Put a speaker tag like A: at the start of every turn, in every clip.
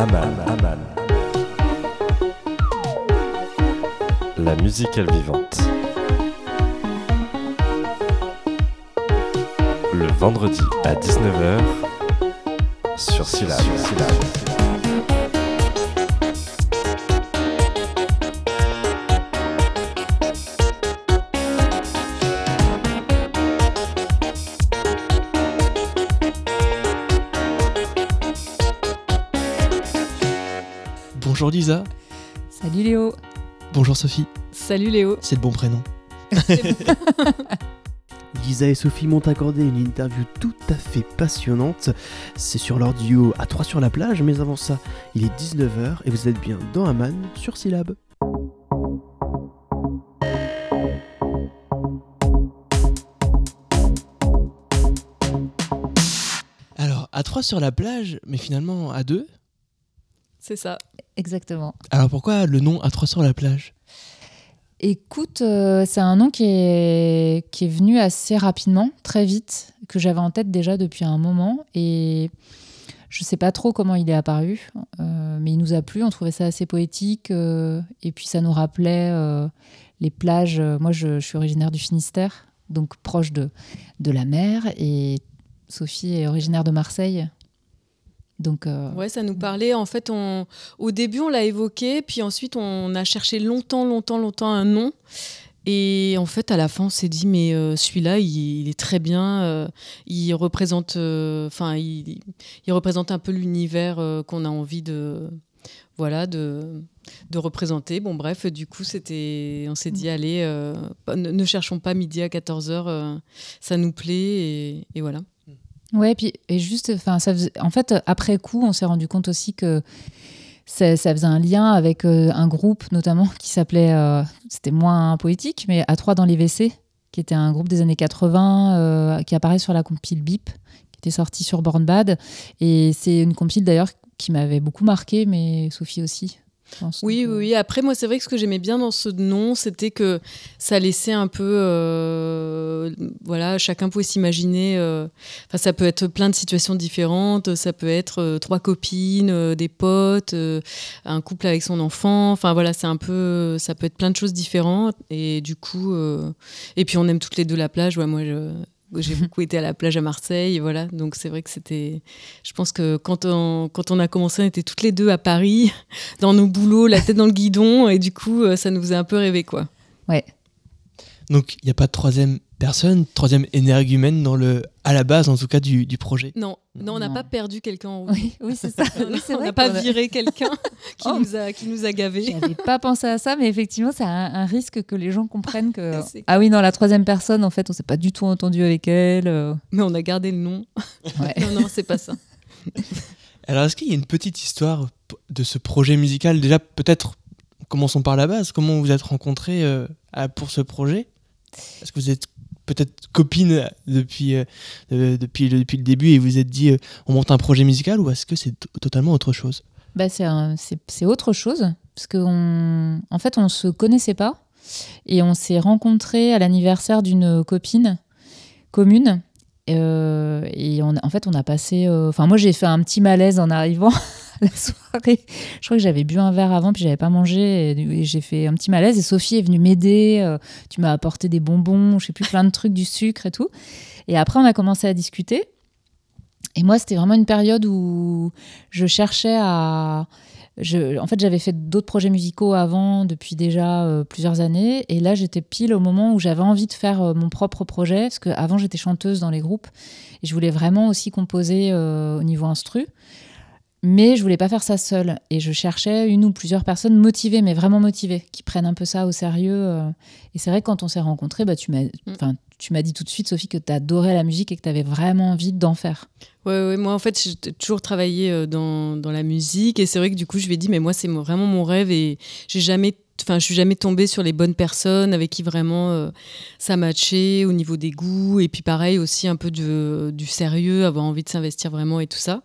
A: Aman, Aman. La musicale vivante. Le vendredi à 19h sur Syllab.
B: Bonjour Lisa.
C: Salut Léo.
B: Bonjour Sophie.
C: Salut Léo.
B: C'est le bon prénom.
D: Lisa et Sophie m'ont accordé une interview tout à fait passionnante. C'est sur leur duo à 3 sur la plage, mais avant ça, il est 19h et vous êtes bien dans Aman sur Syllab.
B: Alors, à trois sur la plage, mais finalement à deux.
C: C'est ça.
E: Exactement.
B: Alors pourquoi le nom à trois sur la plage?
E: Écoute, euh, c'est un nom qui est, qui est venu assez rapidement, très vite, que j'avais en tête déjà depuis un moment. Et je ne sais pas trop comment il est apparu, euh, mais il nous a plu. On trouvait ça assez poétique. euh, et puis ça nous rappelait euh, les plages. Moi, je, je suis originaire du Finistère, donc proche de, de la mer. Et Sophie est originaire de Marseille. Donc, euh,
C: Ouais, ça nous parlait. En fait, on... au début, on l'a évoqué, puis ensuite, on a cherché longtemps, longtemps, longtemps un nom. Et en fait, à la fin, on s'est dit, mais euh, celui-là, il, il est très bien. euh, il représente, enfin, il, il représente un peu l'univers qu'on a envie de, voilà, de, de représenter. Bon, bref, du coup, c'était, on s'est dit, allez, euh, ne, ne cherchons pas midi à 14h, ça nous plaît, et, et voilà.
E: Ouais, puis et juste, enfin, en fait, après coup, on s'est rendu compte aussi que ça, faisait un lien avec euh, un groupe notamment qui s'appelait, euh, c'était moins poétique, mais à trois dans les WC, qui était un groupe des années 80 euh, qui apparaît sur la compile Bip, qui était sortie sur Born Bad, et c'est une compile d'ailleurs qui m'avait beaucoup marqué, mais Sophie aussi.
C: Oui,
E: euh,
C: oui. Après, moi, c'est vrai que ce que j'aimais bien dans ce nom, c'était que ça laissait un peu. euh, voilà, chacun pouvait s'imaginer. euh, Enfin, ça peut être plein de situations différentes. Ça peut être euh, trois copines, des potes, un couple avec son enfant. Enfin, voilà, c'est un peu. Ça peut être plein de choses différentes. Et du coup. Et puis, on aime toutes les deux la plage. Ouais, moi, je. J'ai beaucoup été à la plage à Marseille, voilà. Donc c'est vrai que c'était. Je pense que quand on, quand on a commencé, on était toutes les deux à Paris dans nos boulots, la tête dans le guidon, et du coup, euh, ça nous faisait un peu rêver, quoi.
E: Ouais.
B: Donc il n'y a pas de troisième personne, troisième énergumène dans le, à la base en tout cas du, du projet.
C: Non, non, on n'a pas perdu quelqu'un en route.
E: Oui, oui, c'est ça. Oui,
C: on n'a pas
E: a-
C: viré quelqu'un qui,
E: Oh.
C: nous a, qui nous a gavés.
E: J'avais pas pensé à ça, mais effectivement, c'est un, un risque que les gens comprennent que. Ah oui, non, la troisième personne, en fait, on s'est pas du tout entendu avec elle. euh,
C: Mais on a gardé le nom.
E: ouais.
C: Non, non, c'est pas ça.
B: Alors est-ce qu'il y a une petite histoire de ce projet musical? Déjà peut-être commençons par la base. Comment vous êtes rencontrés euh, pour ce projet? Est-ce que vous êtes peut-être copines depuis, euh, euh, depuis, le, depuis le début et vous êtes dit euh, on monte un projet musical ou est-ce que c'est totalement autre chose?
E: Bah, c'est autre chose, parce qu'en en fait, on se connaissait pas, et on s'est rencontrés à l'anniversaire d'une copine commune. et en fait, on a passé. Enfin, moi, j'ai fait un petit malaise en arrivant la soirée. Je crois que j'avais bu un verre avant, puis j'avais pas mangé, et, j'ai fait un petit malaise. Et Sophie est venue m'aider. euh, tu m'as apporté des bonbons, je sais plus, plein de trucs, du sucre et tout. Et après, on a commencé à discuter. Et moi, c'était vraiment une période où je cherchais à. En fait, j'avais fait d'autres projets musicaux avant, depuis déjà euh, plusieurs années. Et là, j'étais pile au moment où j'avais envie de faire euh, mon propre projet. Parce qu'avant, j'étais chanteuse dans les groupes. Et je voulais vraiment aussi composer au niveau instru. Mais je voulais pas faire ça seule. Et je cherchais une ou plusieurs personnes motivées, mais vraiment motivées, qui prennent un peu ça au sérieux. euh. Et c'est vrai que quand on s'est rencontrés, bah, tu m'as enfin, tu m'as dit tout de suite, Sophie, que tu adorais la musique et que tu avais vraiment envie d'en faire.
C: Ouais, ouais, moi, en fait, j'ai toujours travaillé euh, dans, dans la musique. Et c'est vrai que du coup, je lui ai dit, mais moi, c'est vraiment mon rêve. Et j'ai jamais. Enfin, je suis jamais tombée sur les bonnes personnes avec qui vraiment euh, ça matchait au niveau des goûts. Et puis, pareil, aussi un peu du sérieux, avoir envie de s'investir vraiment et tout ça.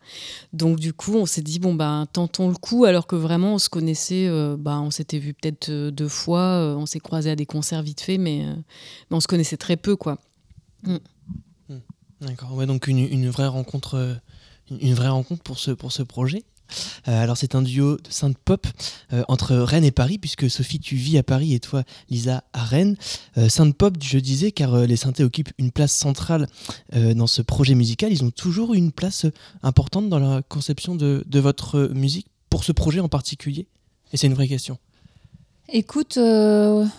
C: Donc, du coup, on s'est dit, bon, bah, tentons le coup. Alors que vraiment, on se connaissait. euh, bah, on s'était vu peut-être euh, deux fois. euh, on s'est croisés à des concerts vite fait. Mais, on se connaissait très peu, quoi.
B: D'accord, ouais, donc une, une vraie rencontre, une vraie rencontre pour ce, pour ce projet. Euh, alors c'est un duo de synth pop euh, entre Rennes et Paris, puisque Sophie tu vis à Paris et toi Lisa à Rennes. Euh, synth pop, je disais, car euh, les synthés occupent une place centrale dans ce projet musical. Ils ont toujours une place importante dans la conception de, votre musique, pour ce projet en particulier? Et c'est une vraie question.
E: Écoute,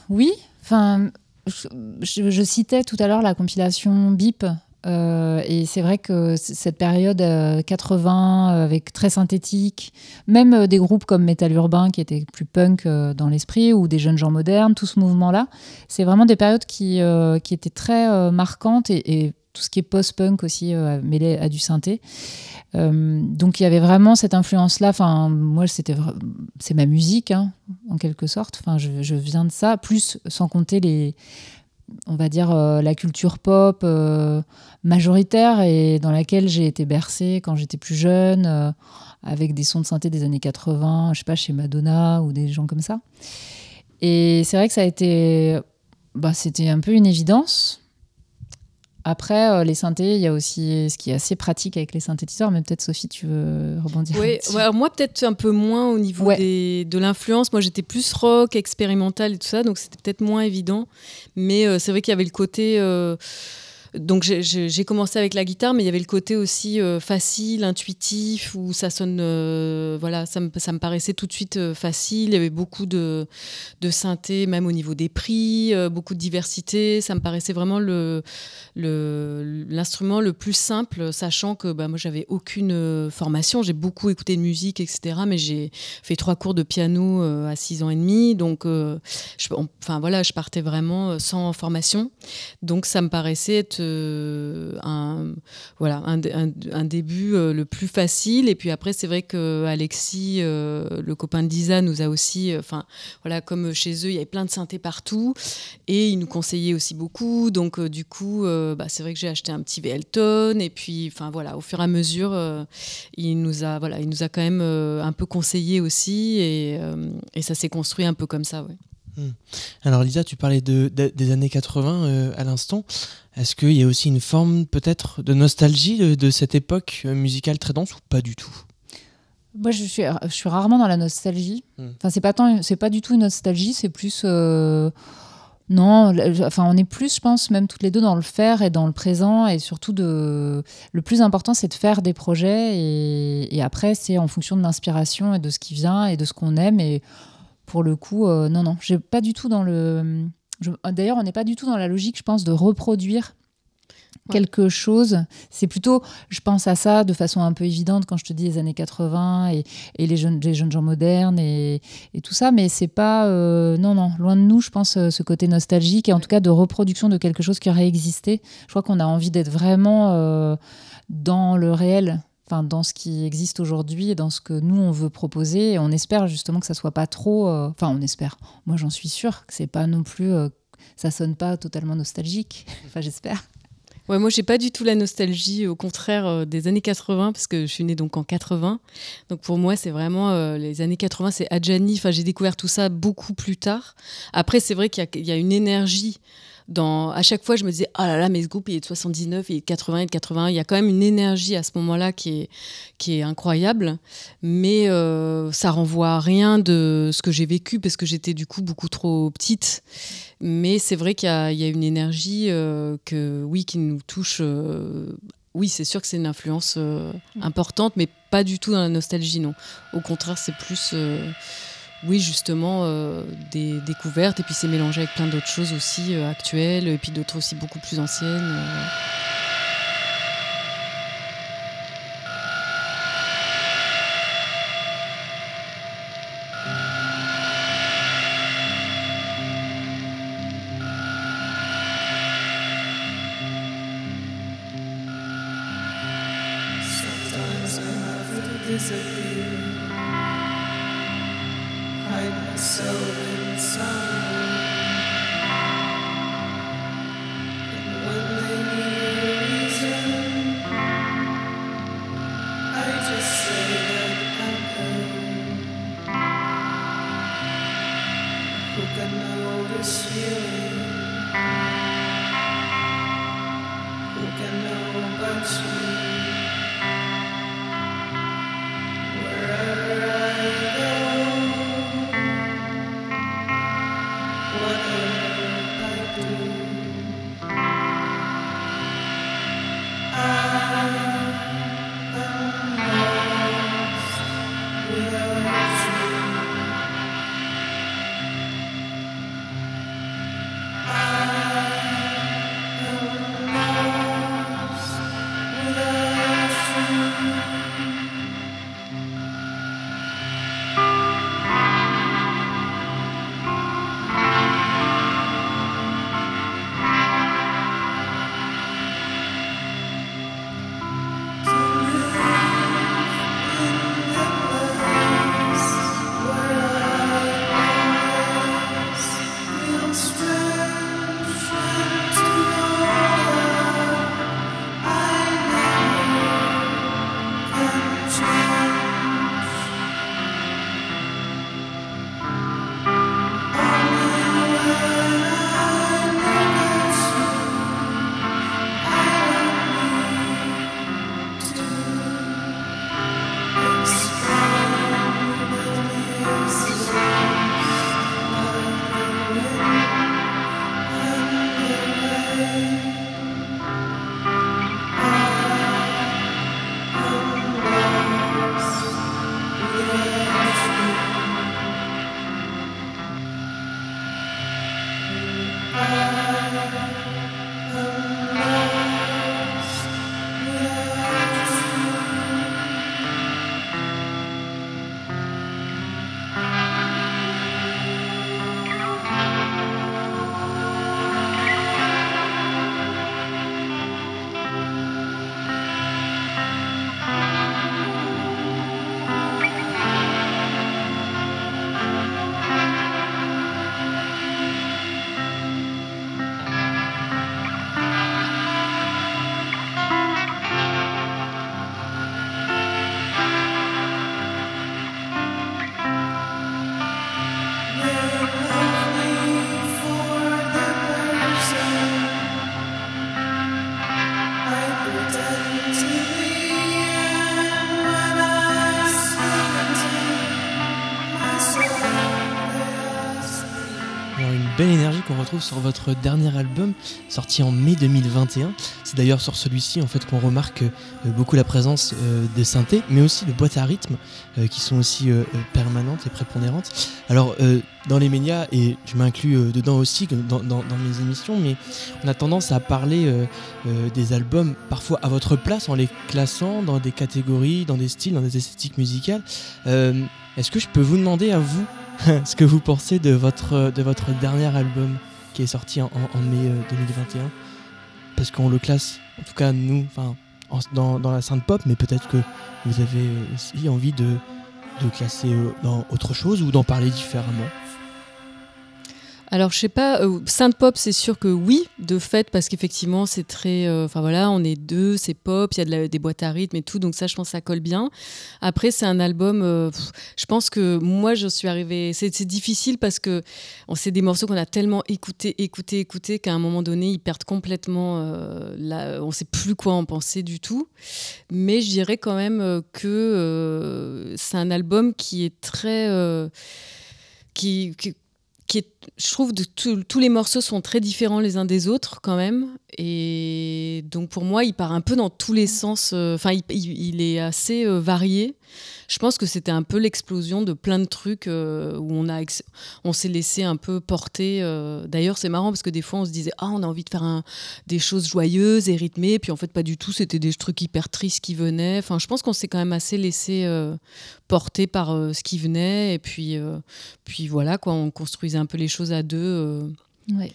E: oui. Enfin, je, je- je citais tout à l'heure la compilation BIP. Euh, et c'est vrai que cette période euh, 80 euh, avec très synthétique, même euh, des groupes comme Metal Urbain qui étaient plus punk euh, dans l'esprit ou des jeunes gens modernes, tout ce mouvement-là, c'est vraiment des périodes qui, euh, qui étaient très euh, marquantes et, tout ce qui est post-punk aussi euh, mêlé à du synthé. Euh, donc il y avait vraiment cette influence-là. Enfin, moi, c'était c'est ma musique, hein, en quelque sorte. Enfin, je viens de ça, plus sans compter les, on va dire euh, la culture pop euh, majoritaire et dans laquelle j'ai été bercée quand j'étais plus jeune, euh, avec des sons de synthé des années 80, je sais pas, chez Madonna ou des gens comme ça. Et c'est vrai que ça a été, bah, c'était un peu une évidence. Après, euh, les synthés, il y a aussi ce qui est assez pratique avec les synthétiseurs, mais peut-être Sophie, tu veux rebondir
C: Oui, ouais, moi peut-être un peu moins au niveau
E: Ouais.
C: des- de l'influence. Moi j'étais plus rock, expérimental et tout ça, donc c'était peut-être moins évident. Mais euh, c'est vrai qu'il y avait le côté. euh, donc j'ai- commencé avec la guitare, mais il y avait le côté aussi euh, facile, intuitif, où ça sonne, euh, voilà, ça me, paraissait tout de suite euh, facile. Il y avait beaucoup de, de synthé, même au niveau des prix, beaucoup de diversité. Ça me paraissait vraiment l'instrument le, plus simple, sachant que bah, moi j'avais aucune formation. J'ai beaucoup écouté de musique, etc. Mais j'ai fait trois cours de piano à 6 ans et demi, donc enfin voilà, je partais vraiment sans formation. Donc ça me paraissait être un, voilà, un, dé- un- un début euh, le plus facile. Et puis après, c'est vrai que Alexis, euh, le copain de Lisa, nous a aussi, euh, enfin voilà, comme chez eux, il y avait plein de synthés partout. Et il nous conseillait aussi beaucoup. Donc euh, du coup, euh, bah, c'est vrai que j'ai acheté un petit Velton. Et puis, enfin voilà, au fur et à mesure, euh, il nous a, voilà, il nous a quand même euh, un peu conseillé aussi. Et, euh, et ça s'est construit un peu comme ça.
B: Alors Lisa, tu parlais de, de- des années 80 euh, à l'instant. Est-ce qu'il y a aussi une forme peut-être de nostalgie de, de cette époque euh, musicale très dense ou pas du tout?
E: Moi, je suis, je suis rarement dans la nostalgie.
B: Hmm.
E: Enfin, c'est pas tant, c'est pas du tout une nostalgie, c'est plus. euh, Non, enfin, on est plus, je pense, même toutes les deux dans le faire et dans le présent, et surtout de. Le plus important, c'est de faire des projets, et, et après, c'est en fonction de l'inspiration et de ce qui vient et de ce qu'on aime. Et pour le coup, euh, non, non, j'ai pas du tout dans le. je- D'ailleurs, on n'est pas du tout dans la logique, je pense, de reproduire
C: Ouais.
E: quelque chose. C'est plutôt, je pense à ça de façon un peu évidente quand je te dis les années 80 et, et les, jeunes, les jeunes gens modernes et, et tout ça, mais c'est pas. euh, non, non, loin de nous, je pense, euh, ce côté nostalgique et en tout cas de reproduction de quelque chose qui aurait existé. Je crois qu'on a envie d'être vraiment euh, dans le réel. Enfin, dans ce qui existe aujourd'hui et dans ce que nous on veut proposer, on espère justement que ça soit pas trop. euh, Enfin, on espère. Moi, j'en suis sûre que c'est pas non plus. euh, ça sonne pas totalement nostalgique. Enfin, j'espère.
C: Ouais, moi, j'ai pas du tout la nostalgie, au contraire euh, des années 80, parce que je suis née donc en 80. Donc pour moi, c'est vraiment euh, les années 80, c'est Adjani. Enfin, j'ai découvert tout ça beaucoup plus tard. Après, c'est vrai qu'il y, a une énergie. Dans, à chaque fois, je me disais, ah là là, mais ce groupe, il est de 79, il est de 80, il est de 81. Il y a quand même une énergie à ce moment-là qui est, qui est incroyable. Mais euh, ça renvoie à rien de ce que j'ai vécu, parce que j'étais du coup beaucoup trop petite. Mais c'est vrai qu'il y, a il y a une énergie euh, que, oui, qui nous touche. euh, oui, c'est sûr que c'est une influence euh, importante, mais pas du tout dans la nostalgie, non. Au contraire, c'est plus, oui, justement, euh, des découvertes, et puis c'est mélangé avec plein d'autres choses aussi euh, actuelles, et puis d'autres aussi beaucoup plus anciennes. euh.
B: What retrouve sur votre dernier album sorti en mai 2021. C'est d'ailleurs sur celui-ci en fait qu'on remarque euh, beaucoup la présence euh, des synthés, mais aussi de boîtes à rythme euh, qui sont aussi permanentes et prépondérantes. Alors dans les médias et je m'inclus dedans aussi dans, dans- dans mes émissions, mais on a tendance à parler des albums parfois à votre place en les classant dans des catégories, dans des styles, dans des esthétiques musicales. Est-ce que je peux vous demander à vous ce que vous pensez de votre, de votre dernier album? Qui est sorti en, mai euh, 2021 Parce qu'on le classe, en tout cas nous, enfin, en- dans, la synth pop, mais peut-être que vous avez euh, aussi envie de, de classer euh, dans autre chose ou d'en parler différemment.
C: Alors, je sais pas, euh, synth pop, c'est sûr que oui, de fait, parce qu'effectivement, c'est très. euh, Enfin voilà, on est deux, c'est pop, il y a des boîtes à rythme et tout, donc ça, je pense ça colle bien. Après, c'est un album. euh, je pense que moi, je suis arrivée. C'est c'est difficile parce que on sait des morceaux qu'on a tellement écouté, écouté, écouté qu'à un moment donné, ils perdent complètement. euh, la- on sait plus quoi en penser du tout. Mais je dirais quand même que c'est un album qui est très. qui, qui- qui est, je trouve que tous les morceaux sont très différents les uns des autres quand même. Et donc pour moi, il part un peu dans tous les sens. euh, Enfin, il, il- il est assez euh, varié. Je pense que c'était un peu l'explosion de plein de trucs euh, où on, a on s'est laissé un peu porter. D'ailleurs, c'est marrant parce que des fois, on se disait Ah, on a envie de faire un- des choses joyeuses et rythmées. Puis en fait, pas du tout. C'était des trucs hyper tristes qui venaient. Enfin, je pense qu'on s'est quand même assez laissé porter par ce qui venait. Et puis, puis voilà, quoi, on construisait un peu les choses à deux euh,
E: Ouais.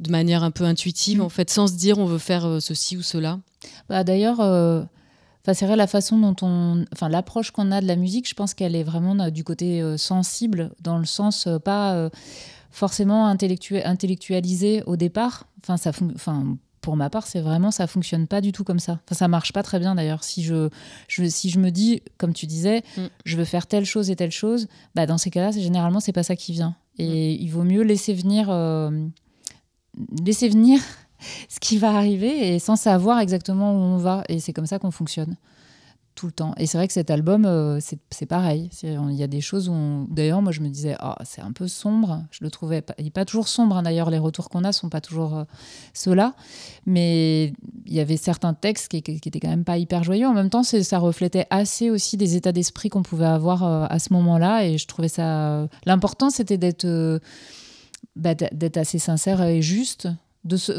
C: de manière un peu intuitive,
E: Mm.
C: en fait, sans se dire on veut faire euh, ceci ou cela.
E: Bah, D'ailleurs, euh, enfin, c'est vrai, la façon dont on. Enfin, l'approche qu'on a de la musique, je pense qu'elle est vraiment du côté euh, sensible, dans le sens euh, pas euh, forcément intellectu- intellectualisé au départ. Enfin, ça fon- enfin, pour ma part, c'est vraiment, ça fonctionne pas du tout comme ça. Enfin, ça marche pas très bien d'ailleurs. Si je, je, si je me dis, comme tu disais,
C: Mm.
E: je veux faire telle chose et telle chose, bah, dans ces cas-là, généralement, c'est pas ça qui vient. Et il vaut mieux laisser venir. euh, laisser venir ce qui va arriver et sans savoir exactement où on va. Et c'est comme ça qu'on fonctionne le temps. Et c'est vrai que cet album, euh, c'est pareil. Il y a des choses où, d'ailleurs, moi je me disais, ah, c'est un peu sombre. Je le trouvais, pas, il n'est pas toujours sombre. hein. D'ailleurs, les retours qu'on a sont pas toujours euh, ceux-là. Mais il y avait certains textes qui, qui étaient quand même pas hyper joyeux. En même temps, ça reflétait assez aussi des états d'esprit qu'on pouvait avoir euh, à ce moment-là. Et je trouvais ça. L'important, c'était d'être bah, d'être assez sincère et juste.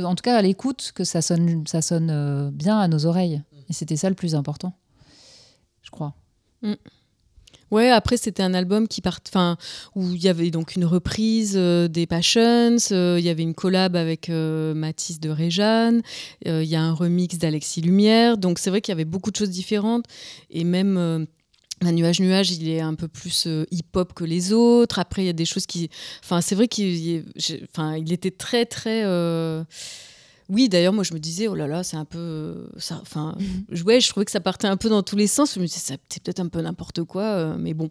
E: En tout cas, à l'écoute, que ça sonne, bien à nos oreilles. Et c'était ça le plus important, je crois.
C: Ouais, après c'était un album qui part, enfin où il y avait donc une reprise euh, des Passions, euh, il y avait une collab avec euh, Mathis de Réjeanne, euh, il y a un remix d'Alexis Lumière, donc c'est vrai qu'il y avait beaucoup de choses différentes et même un nuage nuage, il est un peu plus hip-hop que les autres. Après, il y a des choses qui, enfin, c'est vrai qu'il, enfin, il était très très. Oui, d'ailleurs, moi je me disais, oh là là, c'est un peu, euh, ça, enfin, je- ouais, je trouvais que ça partait un peu dans tous les sens. Je me disais, ça- c'est peut-être un peu n'importe quoi, euh, mais bon.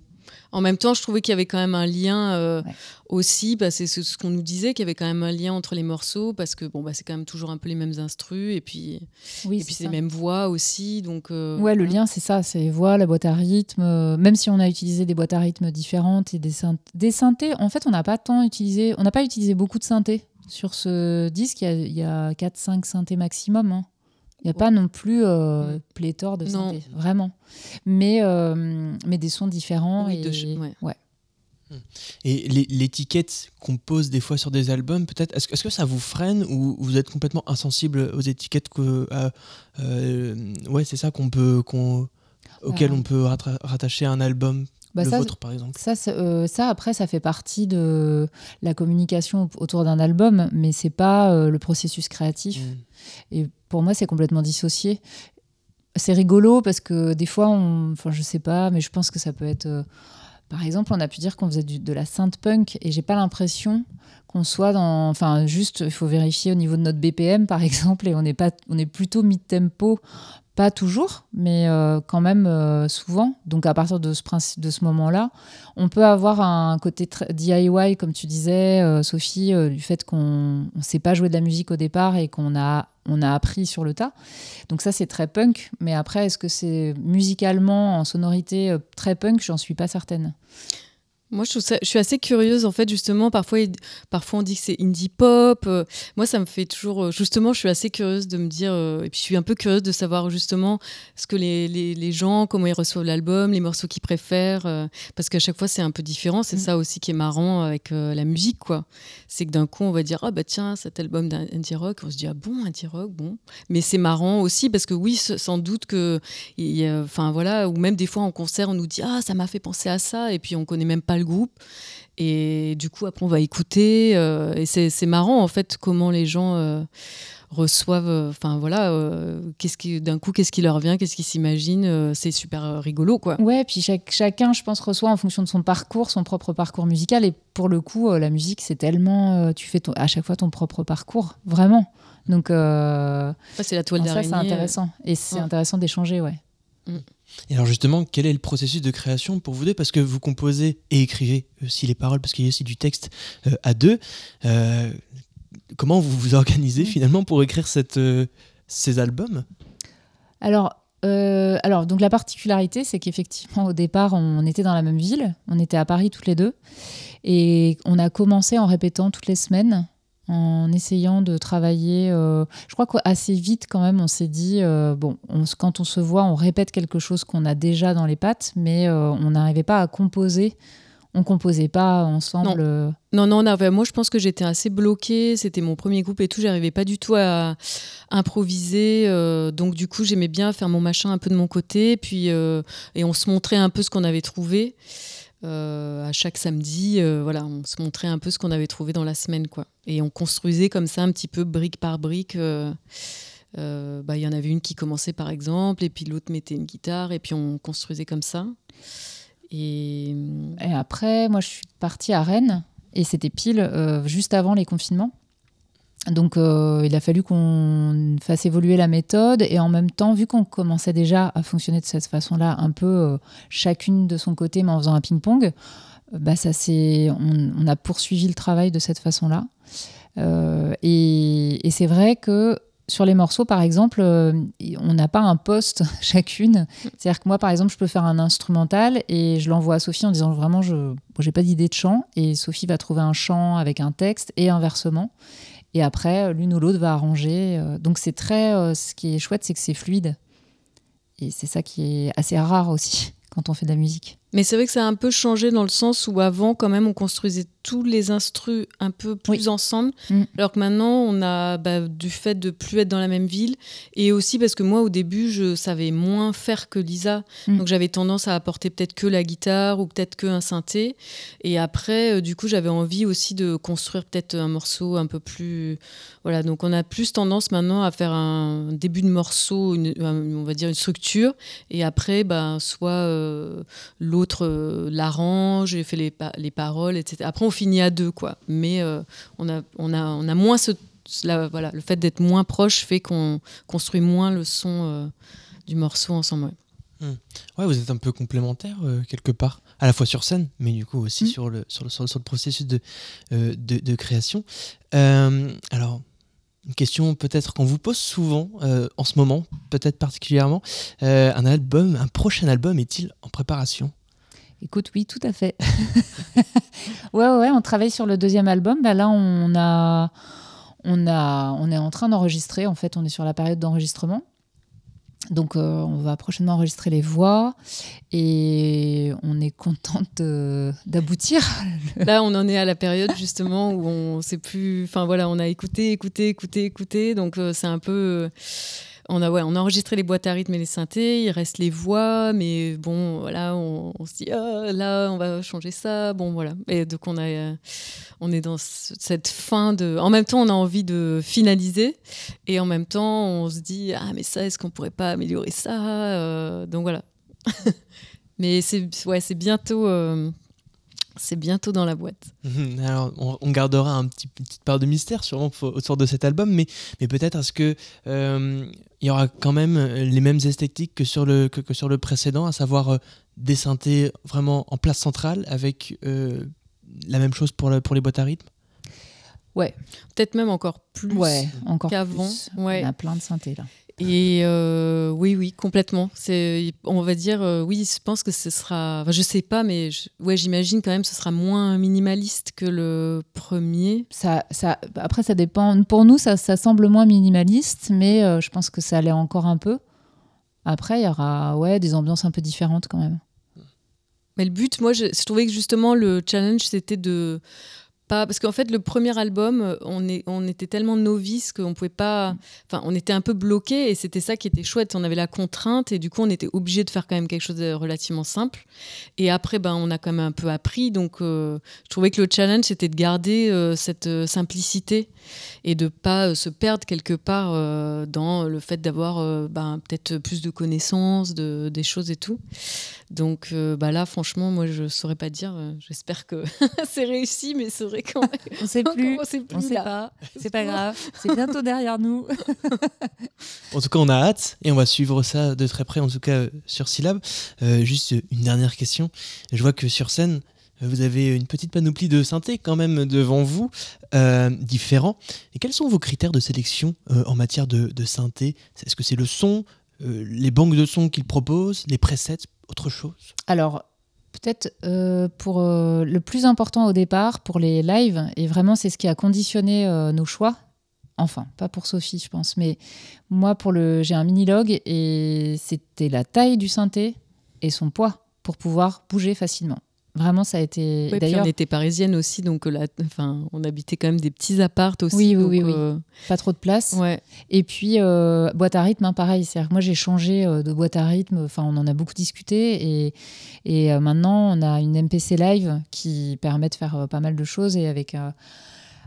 C: En même temps, je trouvais qu'il y avait quand même un lien euh,
E: Ouais.
C: aussi, bah, c'est ce, ce qu'on nous disait, qu'il y avait quand même un lien entre les morceaux, parce que bon, bah, c'est quand même toujours un peu les mêmes instrus, et puis,
E: Oui,
C: et puis c'est les mêmes voix aussi, donc. euh,
E: Ouais, le lien, c'est ça, c'est les voix, la boîte à rythme. euh, même si on a utilisé des boîtes à rythme différentes et des, synth- des synthés, en fait, on n'a pas tant utilisé, on n'a pas utilisé beaucoup de synthés sur ce disque. Il y a, a 4-5 synthés maximum. hein. Il n'y a pas non plus euh, pléthore de
C: Non.
E: synthés, vraiment. Mais, euh, mais des sons différents.
C: Oui,
E: et,
C: de ouais.
E: ouais.
B: Et l'é- l'étiquette qu'on pose des fois sur des albums, peut-être, est-ce que- ça vous freine ou vous êtes complètement insensible aux étiquettes que, euh, euh, ouais, c'est ça qu'on peut, qu'on, auquel
E: Euh.
B: on peut rattacher un album,
E: Bah,
B: le
E: ça,
B: vôtre par exemple.
E: Ça, euh, ça, après, ça fait partie de la communication autour d'un album, mais c'est pas euh, le processus créatif.
B: Mm.
E: Et pour moi, c'est complètement dissocié. C'est rigolo parce que des fois, on... enfin, je sais pas, mais je pense que ça peut être. euh, Par exemple, on a pu dire qu'on faisait du- de la synth punk et j'ai pas l'impression qu'on soit dans. Enfin, juste, il faut vérifier au niveau de notre BPM, par exemple, et on est, pas... on est plutôt mid-tempo. Pas toujours, mais euh, quand même euh, souvent. Donc à partir de ce, principe, de ce moment-là, on peut avoir un côté DIY, comme tu disais, euh, Sophie, du fait qu'on ne sait pas jouer de la musique au départ et qu'on a, on a appris sur le tas. Donc ça, c'est très punk. Mais après, est-ce que c'est musicalement, en sonorité, très punk? J'en suis pas certaine.
C: Moi, je, trouve ça, je suis assez curieuse, en fait, justement. Parfois, il- parfois on dit que c'est indie pop. Euh, moi, ça me fait toujours. euh, Justement, je suis assez curieuse de me dire. euh, et puis, je suis un peu curieuse de savoir, justement, ce que les, les, les gens, comment ils reçoivent l'album, les morceaux qu'ils préfèrent. parce qu'à chaque fois, c'est un peu différent. C'est
E: Mm.
C: ça aussi qui est marrant avec la musique, quoi. C'est que d'un coup, on va dire Ah, bah tiens, cet album d'indie rock. On se dit Ah bon, indie rock, bon. Mais c'est marrant aussi parce que, oui, sans doute que. Enfin, voilà. Ou même des fois, en concert, on nous dit Ah, ça m'a fait penser à ça. Et puis, on connaît même pas le groupe. Et du coup, après, on va écouter. euh, et c'est c'est marrant, en fait, comment les gens euh, reçoivent. euh, Enfin, voilà. euh, qu'est-ce qui, D'un coup, qu'est-ce qui leur vient Qu'est-ce qu'ils s'imaginent C'est super rigolo, quoi.
E: Ouais, puis chaque- chacun, je pense, reçoit en fonction de son parcours, son propre parcours musical. Et pour le coup, la musique, c'est tellement. tu fais ton- à chaque fois ton propre parcours, vraiment. Donc,
C: c'est la toile
E: non, ça,
C: d'araignée.
E: c'est intéressant. Et c'est
C: ouais.
E: intéressant d'échanger, ouais.
B: Et alors justement, quel est le processus de création pour vous deux? Parce que vous composez et écrivez aussi les paroles, parce qu'il y a aussi du texte euh, à deux. Euh, comment vous vous organisez finalement pour écrire cette, euh, ces albums?
E: Alors, alors, donc la particularité, c'est qu'effectivement, au départ, on était dans la même ville. On était à Paris toutes les deux. Et on a commencé en répétant toutes les semaines, en essayant de travailler. euh, je crois qu'assez vite, quand même, on s'est dit euh, bon, on quand on se voit, on répète quelque chose qu'on a déjà dans les pattes, mais euh, on n'arrivait pas à composer. On composait pas ensemble.
C: Non. Non, non, non, moi je pense que j'étais assez bloquée, c'était mon premier groupe et tout, j'arrivais pas du tout à improviser, donc du coup j'aimais bien faire mon machin un peu de mon côté, puis et on se montrait un peu ce qu'on avait trouvé euh, à chaque samedi, euh, voilà, on se montrait un peu ce qu'on avait trouvé dans la semaine, quoi, et on construisait comme ça un petit peu brique par brique. euh, bah, il y en avait une qui commençait par exemple, et puis l'autre mettait une guitare, et puis on construisait comme ça. Et
E: Et après, moi, je suis partie à Rennes et c'était pile juste avant les confinements. Donc, euh, il a fallu qu'on fasse évoluer la méthode et en même temps, vu qu'on commençait déjà à fonctionner de cette façon-là, un peu euh, chacune de son côté, mais en faisant un ping-pong, euh, bah, ça c'est, on, a poursuivi le travail de cette façon-là. Et c'est vrai que sur les morceaux, par exemple, on n'a pas un poste chacune. C'est-à-dire que moi, par exemple, je peux faire un instrumental et je l'envoie à Sophie en disant vraiment, je n'ai pas d'idée de chant. Et Sophie va trouver un chant avec un texte et inversement. Et après, l'une ou l'autre va arranger. Euh, Donc c'est très. euh, ce qui est chouette, c'est que c'est fluide. Et c'est ça qui est assez rare aussi quand on fait de la musique.
C: Mais c'est vrai que ça a un peu changé dans le sens où avant, quand même, on construisait tous les instrus un peu plus ensemble.
E: Mm.
C: Alors que maintenant, on a, bah, du fait de plus être dans la même ville, et aussi parce que moi, au début, je savais moins faire que Lisa.
E: Mm.
C: Donc j'avais tendance à apporter peut-être que la guitare ou peut-être que un synthé. Et après, euh, du coup, j'avais envie aussi de construire peut-être un morceau un peu plus. Voilà, donc on a plus tendance maintenant à faire un début de morceau, une- on va dire une structure, et après, bah, soit euh, l'autre euh, l'arrange, et fait les, pa- les paroles, etc. Après, on finit à deux, quoi. Mais euh, on, a, on, a, on a moins ce. la- voilà, le fait d'être moins proche fait qu'on construit moins le son euh, du morceau ensemble. ouais.
B: Ouais, vous êtes un peu complémentaires euh, quelque part, à la fois sur scène, mais du coup aussi
E: Mm.
B: sur, le, sur, le, sur, le, sur le processus de, euh, de, de création. Alors, une question peut-être qu'on vous pose souvent en ce moment, peut-être particulièrement. Un album, un prochain album est-il en préparation?
E: Écoute, oui, tout à fait. ouais, ouais, on travaille sur le deuxième album. Bah, là, on a, on a, on est en train d'enregistrer. En fait, on est sur la période d'enregistrement. Donc, euh, on va prochainement enregistrer les voix et on est contente d'aboutir.
C: Là, on en est à la période justement où on sait plus. Enfin voilà, on a écouté, écouté, écouté, écouté. Donc euh, c'est un peu. euh, on a, ouais, on a enregistré les boîtes à rythme et les synthés, il reste les voix, mais bon, voilà, on, se dit, ah, là, on va changer ça, bon, voilà. Et donc, on, a, euh, on est dans ce- cette fin de... En même temps, on a envie de finaliser, et en même temps, on se dit, ah, mais ça, est-ce qu'on pourrait pas améliorer ça Euh, Donc, voilà. mais c'est ouais, bientôt... euh, c'est bientôt dans la boîte.
B: Alors, on, gardera un petit, une petite part de mystère sûrement autour de cet album, mais, mais peut-être est-ce que euh, il y aura quand même les mêmes esthétiques que sur le, que, sur le précédent, à savoir euh, des synthés vraiment en place centrale avec euh, la même chose pour, pour les boîtes à rythme?
E: Ouais.
C: Peut-être même encore plus.
E: Ouais, encore
C: qu'avant, ouais.
E: On a plein de synthés là.
C: Et euh, oui, oui, complètement. C'est, on va dire, euh, oui, je pense que ce sera. Enfin, je sais pas, mais je- ouais, j'imagine quand même, ce sera moins minimaliste que le premier.
E: Ça, ça, après, ça dépend. Pour nous, ça, ça semble moins minimaliste, mais euh, je pense que ça allait encore un peu. Après, il y aura ouais, des ambiances un peu différentes quand même.
C: Mais le but, moi, je, je trouvais que justement le challenge, c'était de pas parce qu'en fait, le premier album, euh, on, est, on était tellement novices qu'on pouvait pas. Enfin, on était un peu bloqué et c'était ça qui était chouette. On avait la contrainte et du coup, on était obligé de faire quand même quelque chose de relativement simple. Et après, ben, on a quand même un peu appris. Donc, euh, je trouvais que le challenge, c'était de garder euh, cette euh, simplicité et de pas se perdre quelque part dans le fait d'avoir ben, peut-être plus de connaissances, de, des choses et tout. Donc bah là, franchement, moi, je saurais pas dire. J'espère que c'est réussi, mais c'est vrai qu'on
E: On sait plus.
C: on sait plus
E: On sait
C: là.
E: pas. C'est pas grave. C'est bientôt derrière nous.
B: En tout cas, on a hâte et on va suivre ça de très près, en tout cas sur Syllab. Euh, juste une dernière question. Je vois que sur scène, vous avez une petite panoplie de synthés quand même devant vous, euh, différents. Et quels sont vos critères de sélection euh, en matière de, de synthé Est-ce que c'est le son, euh, les banques de sons qu'ils proposent, les presets, autre chose?
E: Alors, peut-être euh, pour euh, le plus important au départ, pour les lives, et vraiment c'est ce qui a conditionné euh, nos choix. Enfin, pas pour Sophie, je pense, mais moi, pour le, j'ai un mini-log et c'était la taille du synthé et son poids pour pouvoir bouger facilement. Vraiment, ça a été.
C: Ouais,
E: D'ailleurs,
C: on était parisienne aussi, donc là, enfin, on habitait quand même des petits appartes aussi.
E: Oui, oui,
C: donc,
E: oui, oui.
C: euh,
E: pas trop de place.
C: ouais.
E: Et puis, euh, boîte à rythme, hein, pareil. Que moi, j'ai changé euh, de boîte à rythme. Enfin, on en a beaucoup discuté. Et, et euh, maintenant, on a une MPC Live qui permet de faire euh, pas mal de choses et avec, euh,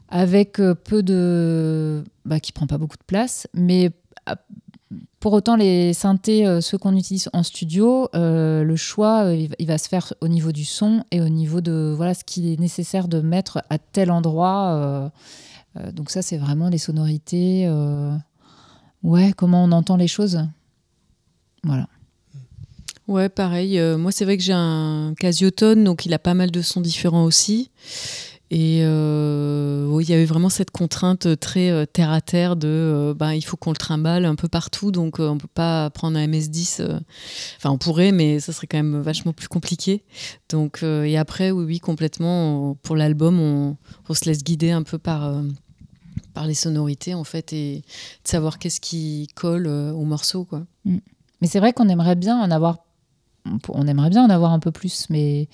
E: avec euh, peu de. Bah, qui prend pas beaucoup de place. Mais ah, pour autant, les synthés, euh, ceux qu'on utilise en studio, euh, le choix, euh, il, va, se faire au niveau du son et au niveau de voilà, ce qui est nécessaire de mettre à tel endroit. donc ça, c'est vraiment les sonorités. Ouais, comment on entend les choses. Voilà.
C: Ouais, pareil. moi, c'est vrai que j'ai un Casiotone, donc il a pas mal de sons différents aussi. Et euh, il y avait vraiment cette contrainte très euh, terre à terre de, ben, il faut qu'on le trimballe un peu partout, donc on peut pas prendre un MS10. euh, Enfin, on pourrait, mais ça serait quand même vachement plus compliqué. Donc, et après, oui, oui, complètement. pour l'album, on, se laisse guider un peu par par les sonorités en fait et de savoir qu'est-ce qui colle au morceau, quoi.
E: Mais c'est vrai qu'on aimerait bien en avoir. On aimerait bien en avoir un peu plus, mais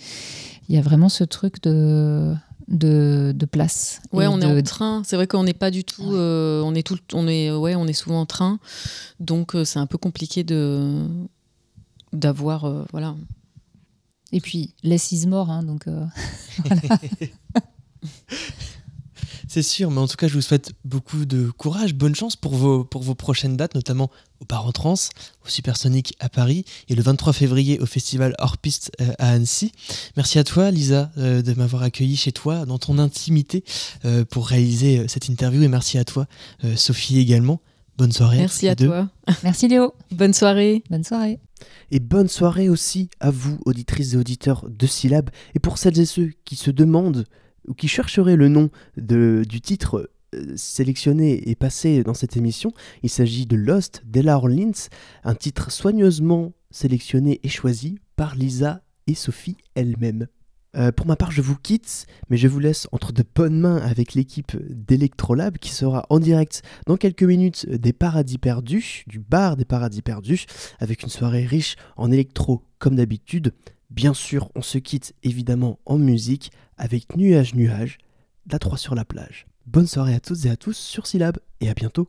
E: il y a vraiment ce truc de de, de place.
C: Ouais, on
E: de-
C: est en train. C'est vrai qu'on n'est pas du tout.
E: Ouais.
C: euh, on est tout. On est. Ouais, on est souvent en train. Donc euh, c'est un peu compliqué de d'avoir. euh, voilà.
E: Et puis less is more, hein, donc. euh,
B: C'est sûr, mais en tout cas, je vous souhaite beaucoup de courage, bonne chance pour vos, pour vos prochaines dates, notamment au Bar en Trans, au Supersonic à Paris et le 23 février au Festival Hors Piste euh, à Annecy. Merci à toi, Lisa, euh, de m'avoir accueilli chez toi, dans ton intimité, euh, pour réaliser euh, cette interview. Et merci à toi, euh, Sophie, également. Bonne soirée.
C: Merci à toi.
E: Merci Léo.
C: Bonne soirée.
E: Bonne soirée.
D: Et bonne soirée aussi à vous, auditrices et auditeurs de Syllab. Et pour celles et ceux qui se demandent ou qui chercheraient le nom du titre euh, sélectionné et passé dans cette émission, il s'agit de Lost d'Ella Orleans, un titre soigneusement sélectionné et choisi par Lisa et Sophie elles-mêmes. Euh, pour ma part, je vous quitte, mais je vous laisse entre de bonnes mains avec l'équipe d'Electrolab qui sera en direct dans quelques minutes des Paradis Perdus, du bar des Paradis Perdus, avec une soirée riche en électro comme d'habitude. Bien sûr, on se quitte évidemment en musique avec Nuage Nuage d'A3 sur la plage. Bonne soirée à toutes et à tous sur Syllab et à bientôt.